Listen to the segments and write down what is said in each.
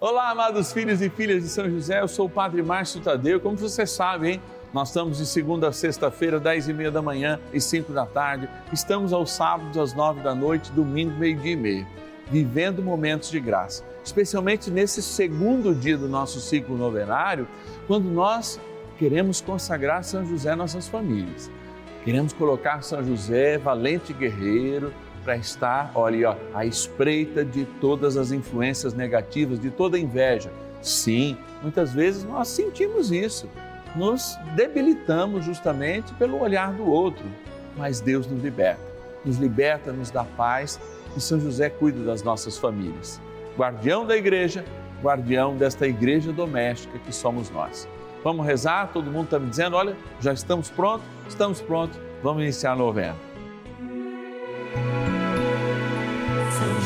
Olá, amados filhos e filhas de São José, eu sou o Padre Márcio Tadeu. Como você sabe, hein? Nós estamos de segunda a sexta-feira, dez e meia da manhã e cinco da tarde. Estamos aos sábados, às nove da noite, domingo, meio-dia e meio. Vivendo momentos de graça. Especialmente nesse segundo dia do nosso ciclo novenário, quando nós queremos consagrar São José nossas famílias. Queremos colocar São José, valente guerreiro, para estar, olha, ó, à espreita de todas as influências negativas, de toda inveja. Sim, muitas vezes nós sentimos isso, nos debilitamos justamente pelo olhar do outro, mas Deus nos liberta, nos liberta, nos dá paz e São José cuida das nossas famílias. Guardião da igreja, guardião desta igreja doméstica que somos nós. Vamos rezar? Todo mundo está me dizendo, olha, já estamos prontos? Estamos prontos, vamos iniciar a novena.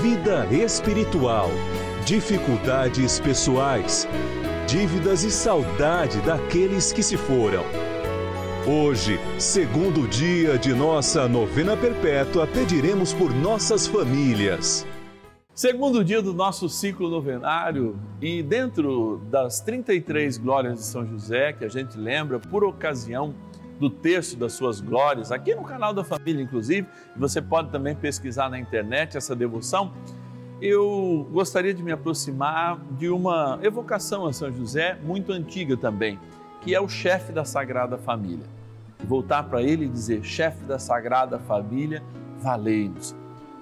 vida espiritual, dificuldades pessoais, dívidas e saudade daqueles que se foram. Hoje, segundo dia de nossa novena perpétua, pediremos por nossas famílias. Segundo dia do nosso ciclo novenário e dentro das 33 glórias de São José, que a gente lembra por ocasião do terço das suas glórias, aqui no canal da família, inclusive, você pode também pesquisar na internet essa devoção. Eu gostaria de me aproximar de uma evocação a São José muito antiga também que é o chefe da Sagrada Família. Voltar para ele e dizer: chefe da Sagrada Família, valei-nos.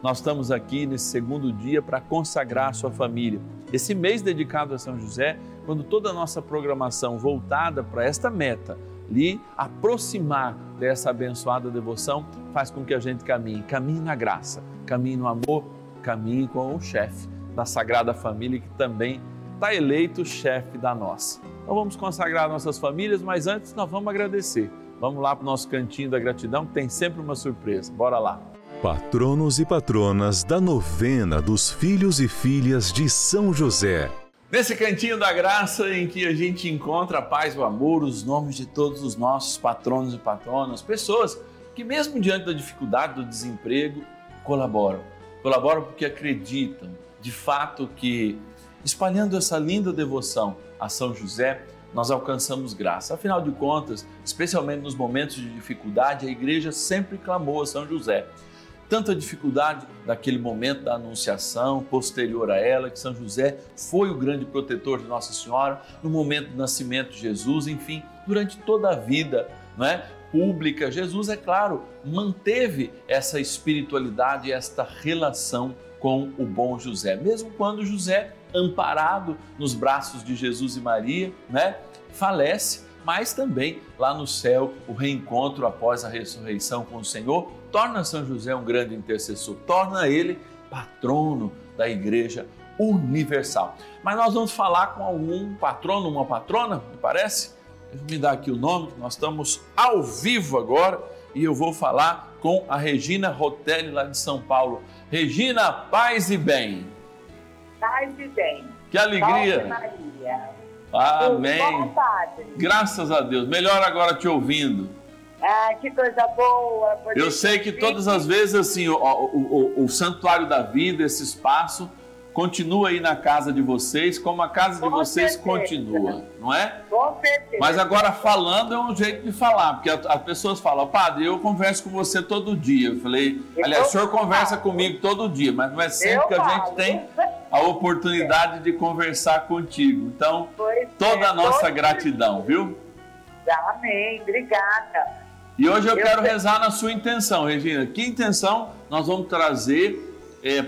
Nós estamos aqui nesse segundo dia para consagrar sua família. Esse mês dedicado a São José, quando toda a nossa programação voltada para esta meta, lhe aproximar dessa abençoada devoção, faz com que a gente caminhe, caminhe na graça, caminhe no amor, caminhe com o chefe da Sagrada Família que também está eleito chefe da nossa. Então vamos consagrar nossas famílias, mas antes nós vamos agradecer. Vamos lá para o nosso cantinho da gratidão, que tem sempre uma surpresa. Bora lá. Patronos e patronas da novena dos filhos e filhas de São José. Nesse cantinho da graça em que a gente encontra a paz, o amor, os nomes de todos os nossos patronos e patronas, pessoas que mesmo diante da dificuldade do desemprego, colaboram. Colaboram porque acreditam de fato que espalhando essa linda devoção a São José, nós alcançamos graça. Afinal de contas, especialmente nos momentos de dificuldade, a igreja sempre clamou a São José. Tanto a dificuldade daquele momento da anunciação, posterior a ela, que São José foi o grande protetor de Nossa Senhora, no momento do nascimento de Jesus, enfim, durante toda a vida, não é? Pública, Jesus, é claro, manteve essa espiritualidade, esta relação com o bom José, mesmo quando José amparado nos braços de Jesus e Maria, né? Falece, mas também lá no céu, o reencontro após a ressurreição com o Senhor torna São José um grande intercessor, torna ele patrono da Igreja Universal. Mas nós vamos falar com algum patrono, uma patrona, me parece? Me dá aqui o nome, nós estamos ao vivo agora e eu vou falar com a Regina Rotelli lá de São Paulo. Regina, paz e bem. Paz e bem. Que alegria. Maria. Amém. Graças a Deus. Melhor agora te ouvindo. Ah, que coisa boa. Eu sei que todas as vezes, assim, o, o, o, o Santuário da Vida, esse espaço, continua aí na casa de vocês, como a casa de Com vocês certeza. continua, não é? Com certeza. Mas agora falando é um jeito de falar, porque as pessoas falam, padre, eu converso com você todo dia. Eu falei, Eu aliás, o senhor conversa falo. comigo todo dia, mas não é sempre Eu que a gente falo. tem a oportunidade de conversar contigo. Então, Pois toda é, a nossa gratidão, viu? Amém, obrigada. E hoje eu Eu quero sei. rezar na sua intenção, Regina. Que intenção nós vamos trazer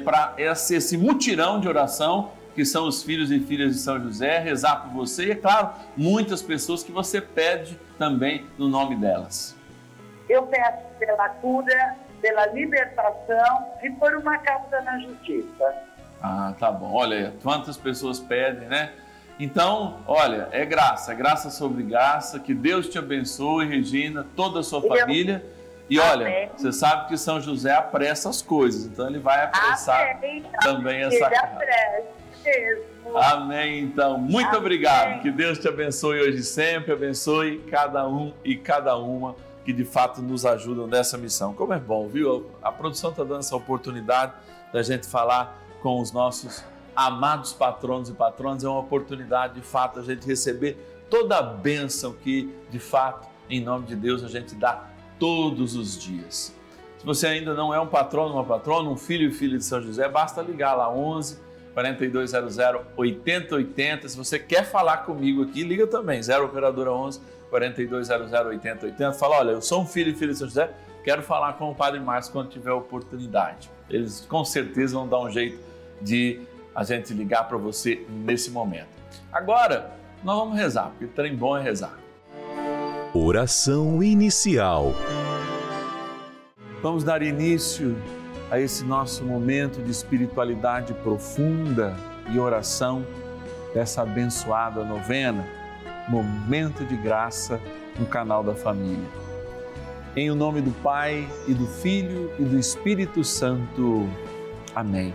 para esse, esse mutirão de oração que são os filhos e filhas de São José, rezar por você e, é claro, muitas pessoas que você pede também no nome delas. Eu peço pela cura, pela libertação e por uma causa na justiça. Ah, tá bom. Olha, quantas pessoas pedem, né? Então, olha, é graça, é graça sobre graça. Que Deus te abençoe, Regina, toda a sua família. E olha, Amém. você sabe que São José apressa as coisas, então ele vai apressar Amém. também essa casa. Amém, então. Muito Amém. obrigado. Que Deus te abençoe hoje e sempre, abençoe cada um e cada uma que de fato nos ajudam nessa missão. Como é bom, viu? A produção está dando essa oportunidade da gente falar com os nossos amados patronos e patronas. É uma oportunidade, de fato, a gente receber toda a bênção que, de fato, em nome de Deus, a gente dá todos os dias. Se você ainda não é um patrono, uma patrona, um filho e filha de São José, basta ligar lá 11 4200 8080. Se você quer falar comigo aqui, liga também, 0 operadora 11 4200 8080. Fala, olha, eu sou um filho e filha de São José, quero falar com o Padre Márcio quando tiver oportunidade. Eles com certeza vão dar um jeito de a gente ligar para você nesse momento. Agora, nós vamos rezar, porque trem bom é rezar. Oração inicial. Vamos dar início a esse nosso momento de espiritualidade profunda e oração dessa abençoada novena, Momento de Graça no canal da Família. Em o nome do Pai e do Filho e do Espírito Santo. Amém.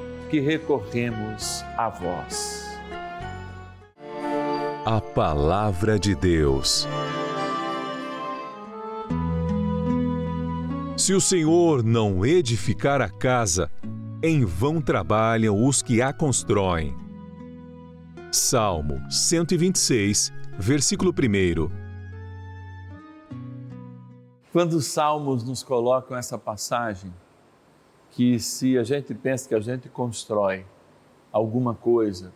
que recorremos a vós. A Palavra de Deus. Se o Senhor não edificar a casa, em vão trabalham os que a constroem. Salmo 126, versículo 1. Quando os salmos nos colocam essa passagem, que se a gente pensa que a gente constrói alguma coisa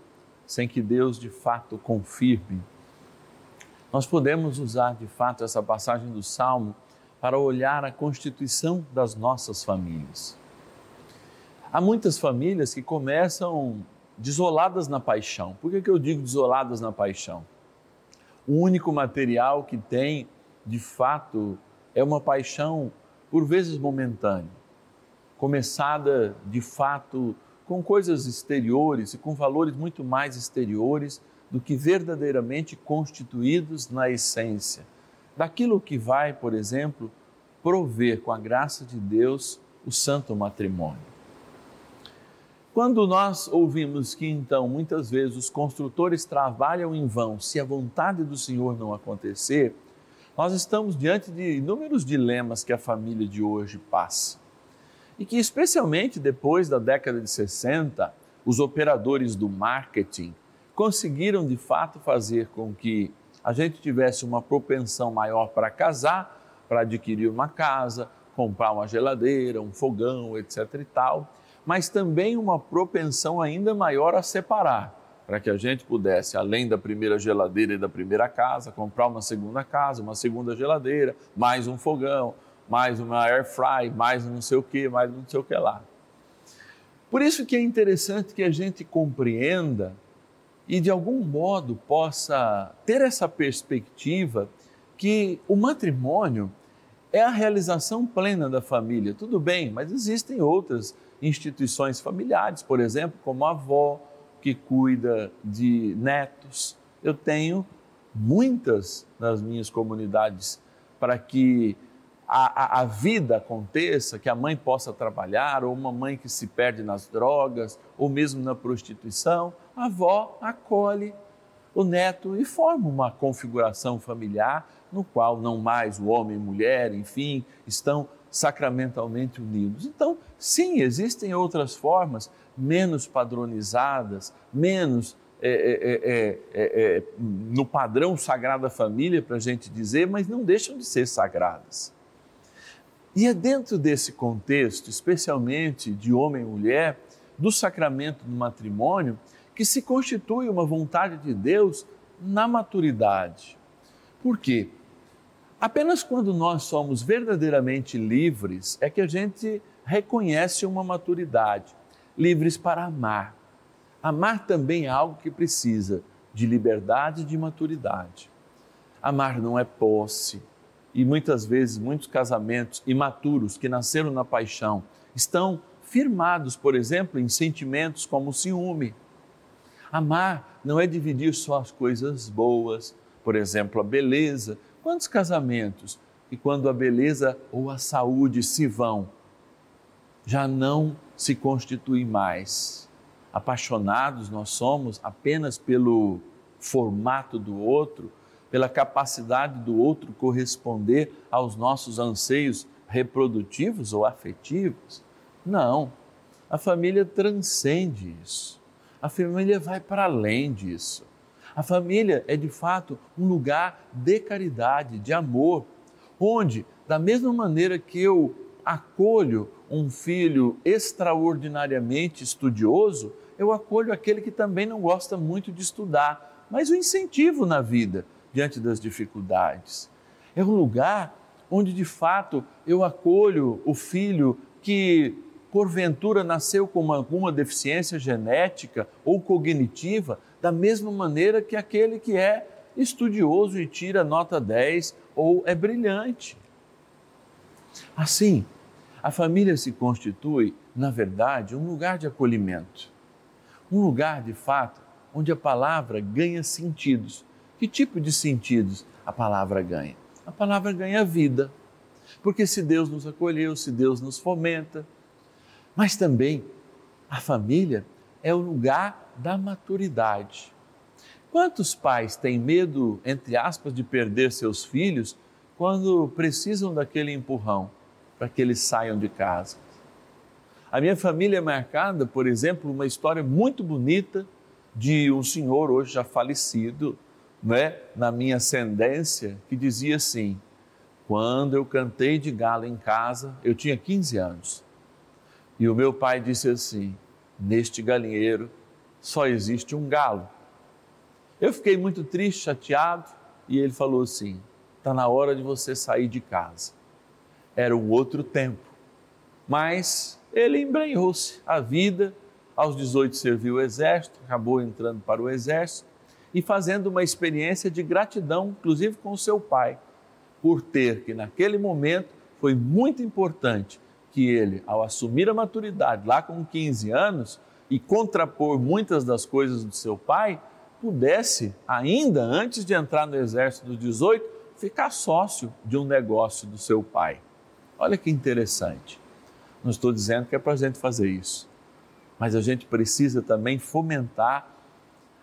sem que Deus de fato confirme, nós podemos usar de fato essa passagem do salmo para olhar a constituição das nossas famílias. Há muitas famílias que começam desoladas na paixão. Por que, que eu digo desoladas na paixão? O único material que tem, de fato, é uma paixão, por vezes momentânea, começada de fato com coisas exteriores e com valores muito mais exteriores do que verdadeiramente constituídos na essência, daquilo que vai, por exemplo, prover com a graça de Deus o santo matrimônio. Quando nós ouvimos que então muitas vezes os construtores trabalham em vão se a vontade do Senhor não acontecer, nós estamos diante de inúmeros dilemas que a família de hoje passa. E que, especialmente depois da década de 60, os operadores do marketing conseguiram de fato fazer com que a gente tivesse uma propensão maior para casar, para adquirir uma casa, comprar uma geladeira, um fogão, etc e tal, mas também uma propensão ainda maior a separar, para que a gente pudesse, além da primeira geladeira e da primeira casa, comprar uma segunda casa, uma segunda geladeira, mais um fogão, mais uma air fry, mais não sei o que, mais não sei o que lá. Por isso que é interessante que a gente compreenda e de algum modo possa ter essa perspectiva que o matrimônio é a realização plena da família. Tudo bem, mas existem outras instituições familiares, por exemplo, como a avó que cuida de netos. Eu tenho muitas nas minhas comunidades para que a, a, vida aconteça, que a mãe possa trabalhar, ou uma mãe que se perde nas drogas, ou mesmo na prostituição, a avó acolhe o neto e forma uma configuração familiar no qual não mais o homem e mulher, enfim, estão sacramentalmente unidos. Então, sim, existem outras formas menos padronizadas, menos é, é, é, no padrão Sagrada Família, para a gente dizer, mas não deixam de ser sagradas. E é dentro desse contexto, especialmente de homem e mulher, do sacramento do matrimônio, que se constitui uma vontade de Deus na maturidade. Por quê? Apenas quando nós somos verdadeiramente livres é que a gente reconhece uma maturidade, livres para amar. Amar também é algo que precisa de liberdade e de maturidade. Amar não é posse, e muitas vezes muitos casamentos imaturos que nasceram na paixão estão firmados, por exemplo, em sentimentos como o ciúme, Amar não é dividir só as coisas boas, por exemplo, a beleza. Quantos casamentos e quando a beleza ou a saúde se vão, já não se constitui mais. Apaixonados nós somos apenas pelo formato do outro, pela capacidade do outro corresponder aos nossos anseios reprodutivos ou afetivos. Não, a família transcende isso. A família vai para além disso. A família é de fato um lugar de caridade, de amor, onde, da mesma maneira que eu acolho um filho extraordinariamente estudioso, eu acolho aquele que também não gosta muito de estudar, mas o incentivo na vida diante das dificuldades. É um lugar onde de fato eu acolho o filho que porventura nasceu com alguma deficiência genética ou cognitiva, da mesma maneira que aquele que é estudioso e tira nota 10 ou é brilhante. Assim, a família se constitui, na verdade, um lugar de acolhimento, um lugar de fato onde a palavra ganha sentidos. Que tipo de sentidos a palavra ganha? A palavra ganha vida. Porque se Deus nos acolheu, se Deus nos fomenta, mas também a família é o lugar da maturidade. Quantos pais têm medo, entre aspas, de perder seus filhos quando precisam daquele empurrão para que eles saiam de casa? A minha família é marcada, por exemplo, uma história muito bonita de um senhor hoje já falecido, né, na minha ascendência, que dizia assim: quando eu cantei de galo em casa, eu tinha 15 anos. E o meu pai disse assim: Neste galinheiro só existe um galo. Eu fiquei muito triste, chateado, e ele falou assim: Está na hora de você sair de casa. Era um outro tempo, mas ele embrenhou-se a vida. Aos 18 serviu o exército, acabou entrando para o exército e fazendo uma experiência de gratidão, inclusive com o seu pai, por ter que naquele momento foi muito importante que ele, ao assumir a maturidade lá com 15 anos e contrapor muitas das coisas do seu pai, pudesse, ainda antes de entrar no exército dos 18, ficar sócio de um negócio do seu pai. Olha que interessante. Não estou dizendo que é para a gente fazer isso, mas a gente precisa também fomentar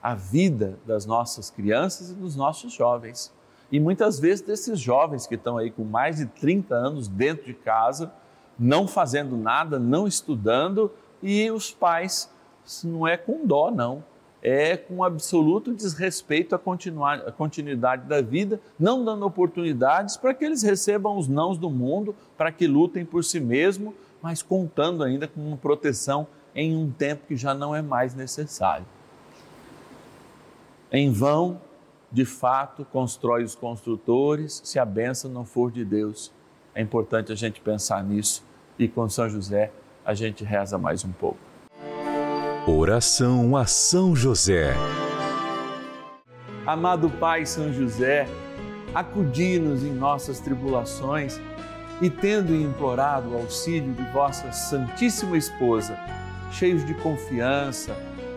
a vida das nossas crianças e dos nossos jovens. E muitas vezes desses jovens que estão aí com mais de 30 anos dentro de casa, não fazendo nada, não estudando, e os pais, não é com dó, não, é com absoluto desrespeito à, à continuidade da vida, não dando oportunidades para que eles recebam os nãos do mundo, para que lutem por si mesmo, mas contando ainda com uma proteção em um tempo que já não é mais necessário. Em vão, de fato, constrói os construtores, se a benção não for de Deus. É importante a gente pensar nisso e com São José a gente reza mais um pouco. Oração a São José. Amado Pai São José, acudi-nos em nossas tribulações e, tendo implorado o auxílio de vossa Santíssima Esposa, cheios de confiança,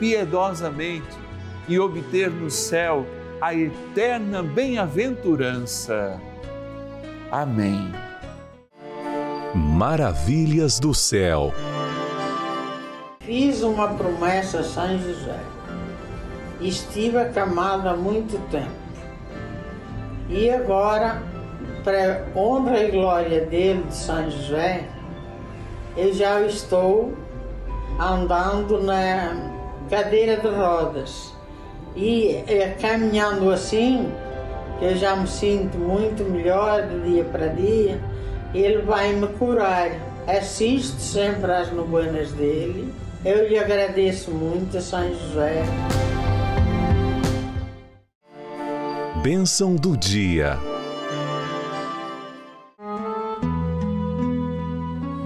piedosamente e obter no céu a eterna bem-aventurança. Amém. Maravilhas do céu. Fiz uma promessa a São José. Estive acamado há muito tempo. E agora, para honra e glória dele, de São José, eu já estou andando na cadeira de rodas. E é, caminhando assim, eu já me sinto muito melhor de dia para dia ele vai me curar. Assiste sempre às novenas dele. Eu lhe agradeço muito, São José. Bênção do dia.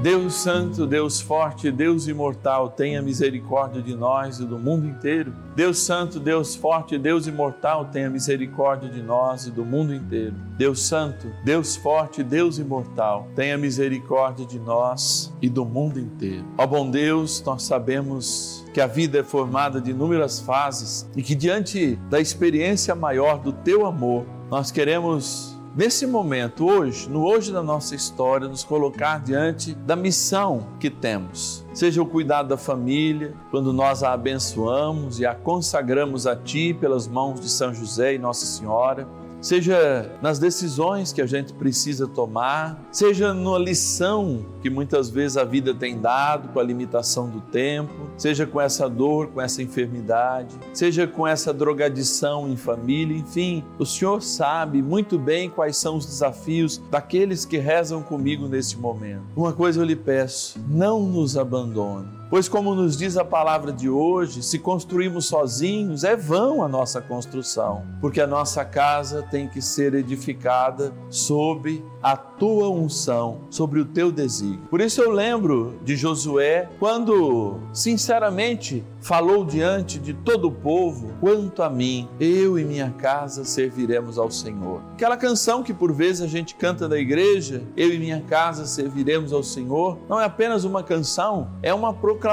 Deus Santo, Deus Forte, Deus Imortal, tenha misericórdia de nós e do mundo inteiro. Deus Santo, Deus Forte, Deus Imortal, tenha misericórdia de nós e do mundo inteiro. Deus Santo, Deus Forte, Deus Imortal, tenha misericórdia de nós e do mundo inteiro. Ó bom Deus, nós sabemos que a vida é formada de inúmeras fases e que diante da experiência maior do teu amor, nós queremos nesse momento, hoje, no hoje da nossa história, nos colocar diante da missão que temos. Seja o cuidado da família, quando nós a abençoamos e a consagramos a Ti pelas mãos de São José e Nossa Senhora seja nas decisões que a gente precisa tomar, seja na lição que muitas vezes a vida tem dado com a limitação do tempo, seja com essa dor, com essa enfermidade, seja com essa drogadição em família, enfim, o Senhor sabe muito bem quais são os desafios daqueles que rezam comigo nesse momento. Uma coisa eu lhe peço, não nos abandone Pois, como nos diz a palavra de hoje, se construímos sozinhos, é vão a nossa construção, porque a nossa casa tem que ser edificada sob a tua unção, sobre o teu desígnio. Por isso eu lembro de Josué, quando sinceramente falou diante de todo o povo: quanto a mim, eu e minha casa serviremos ao Senhor. Aquela canção que por vezes a gente canta da igreja, eu e minha casa serviremos ao Senhor, não é apenas uma canção, é uma proclamação,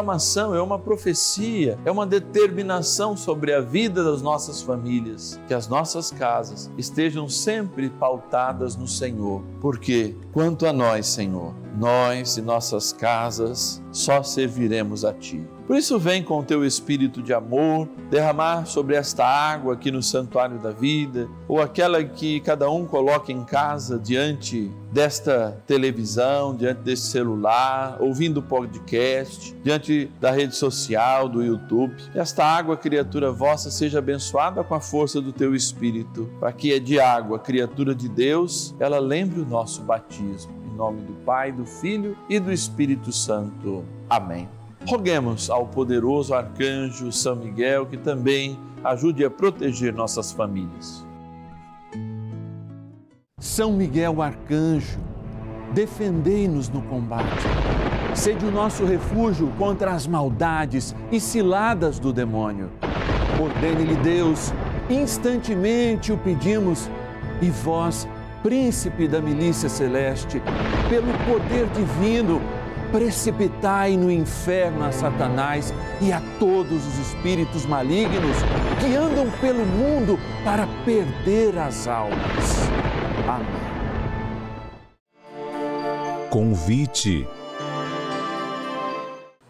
é uma profecia, é uma determinação sobre a vida das nossas famílias, que as nossas casas estejam sempre pautadas no Senhor. Porque quanto a nós, Senhor, nós e nossas casas só serviremos a Ti. Por isso, vem com o teu espírito de amor derramar sobre esta água aqui no santuário da vida, ou aquela que cada um coloca em casa diante desta televisão, diante deste celular, ouvindo podcast, diante da rede social, do YouTube. Esta água, criatura vossa, seja abençoada com a força do teu espírito, para que é de água, criatura de Deus, ela lembre o nosso batismo. Em nome do Pai, do Filho e do Espírito Santo. Amém. Roguemos ao poderoso arcanjo São Miguel que também ajude a proteger nossas famílias. São Miguel arcanjo, defendei-nos no combate. Sede o nosso refúgio contra as maldades e ciladas do demônio. Ordene-lhe Deus, instantemente o pedimos, e vós, príncipe da milícia celeste, pelo poder divino, precipitai no inferno a Satanás e a todos os espíritos malignos que andam pelo mundo para perder as almas. Amém. Convite.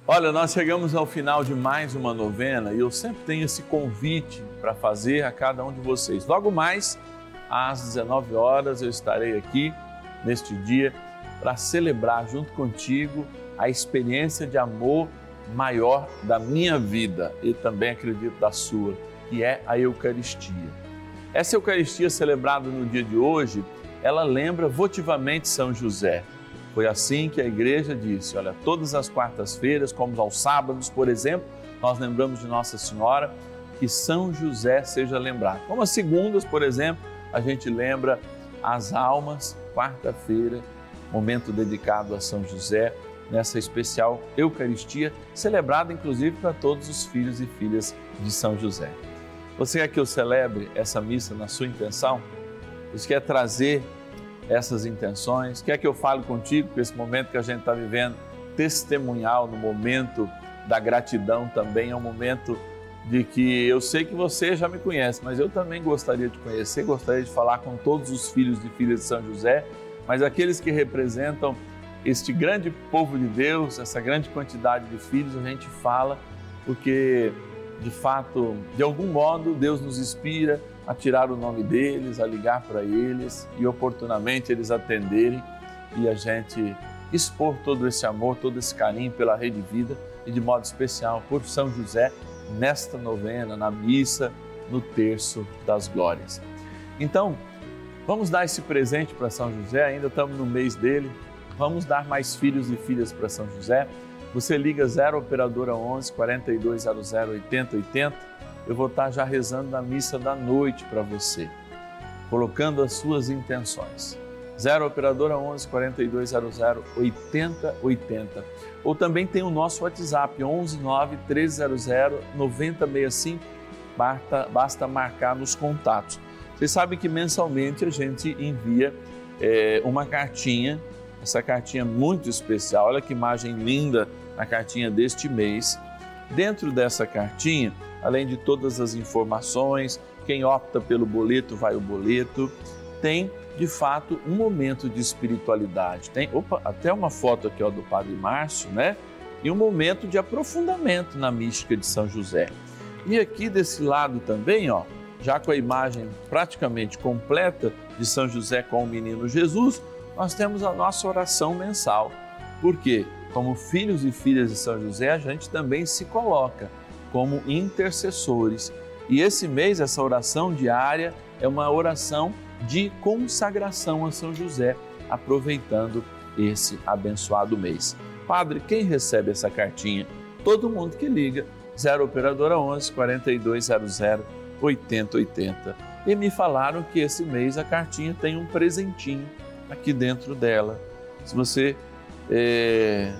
Olha, nós chegamos ao final de mais uma novena e eu sempre tenho esse convite para fazer a cada um de vocês. Logo mais, às 19 horas, eu estarei aqui neste dia para celebrar junto contigo a experiência de amor maior da minha vida e também acredito da sua, que é a Eucaristia. Essa Eucaristia celebrada no dia de hoje, ela lembra votivamente São José. Foi assim que a igreja disse: olha, todas as quartas-feiras, como aos sábados, por exemplo, nós lembramos de Nossa Senhora, que São José seja lembrado. Como as segundas, por exemplo, a gente lembra as almas, quarta-feira, momento dedicado a São José, nessa especial Eucaristia, celebrada inclusive para todos os filhos e filhas de São José. Você quer que eu celebre essa missa na sua intenção? Você quer trazer essas intenções? Quer que eu fale contigo que esse momento que a gente está vivendo, testemunhal, no momento da gratidão também, é um momento de que eu sei que você já me conhece, mas eu também gostaria de conhecer, gostaria de falar com todos os filhos e filhas de São José, mas aqueles que representam este grande povo de Deus, essa grande quantidade de filhos, a gente fala porque de fato, de algum modo, Deus nos inspira a tirar o nome deles, a ligar para eles e oportunamente eles atenderem e a gente expor todo esse amor, todo esse carinho pela Rede Vida e de modo especial por São José nesta novena, na missa, no terço das glórias. Então, vamos dar esse presente para São José, ainda estamos no mês dele. Vamos dar mais filhos e filhas para São José. Você liga 0 operadora 11 4200 8080. Eu vou estar já rezando na missa da noite para você, colocando as suas intenções. 0 operadora 11 4200 8080. Ou também tem o nosso WhatsApp 11 9 1300 9065. Basta, basta marcar nos contatos. Vocês sabem que mensalmente a gente envia é, uma cartinha, essa cartinha muito especial. Olha que imagem linda a cartinha deste mês. Dentro dessa cartinha, além de todas as informações, quem opta pelo boleto vai o boleto, tem de fato um momento de espiritualidade. Tem opa, até uma foto aqui ó, do Padre Márcio, né? E um momento de aprofundamento na mística de São José. E aqui desse lado também, ó, já com a imagem praticamente completa de São José com o menino Jesus, nós temos a nossa oração mensal. Por quê? como filhos e filhas de São José, a gente também se coloca como intercessores. E esse mês, essa oração diária é uma oração de consagração a São José, aproveitando esse abençoado mês. Padre, quem recebe essa cartinha todo mundo que liga 0 operadora 11 4200 8080. E me falaram que esse mês a cartinha tem um presentinho aqui dentro dela. Se você é,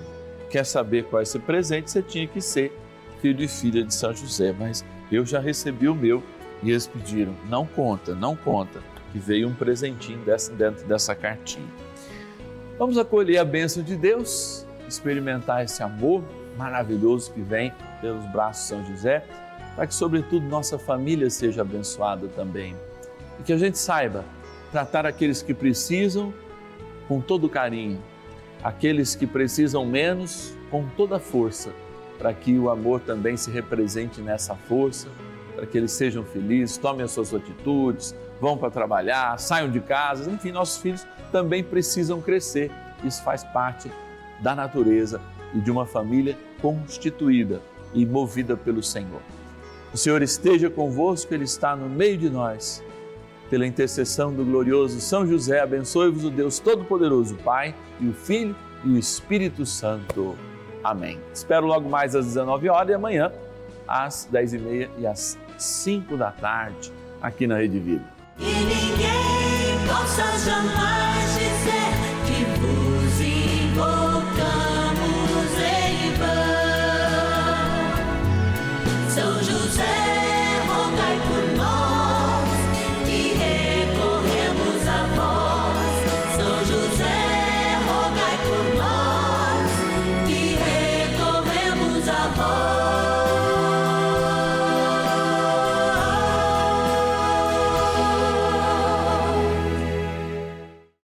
quer saber qual é esse presente, você tinha que ser filho e filha de São José, mas eu já recebi o meu e eles pediram, não conta, não conta, que veio um presentinho dessa, dentro dessa cartinha. Vamos acolher a bênção de Deus, experimentar esse amor maravilhoso que vem pelos braços de São José, para que, sobretudo, nossa família seja abençoada também. E que a gente saiba tratar aqueles que precisam com todo carinho, aqueles que precisam menos com toda força, para que o amor também se represente nessa força, para que eles sejam felizes, tomem as suas atitudes, vão para trabalhar, saiam de casa, enfim, nossos filhos também precisam crescer. Isso faz parte da natureza e de uma família constituída e movida pelo Senhor. O Senhor esteja convosco, Ele está no meio de nós. Pela intercessão do glorioso São José, abençoe-vos o Deus Todo-Poderoso, Pai e o Filho e o Espírito Santo. Amém. Espero logo mais às 19 horas e amanhã às 10h30 e, e às 5 da tarde aqui na Rede Vida. E ninguém possa jamais dizer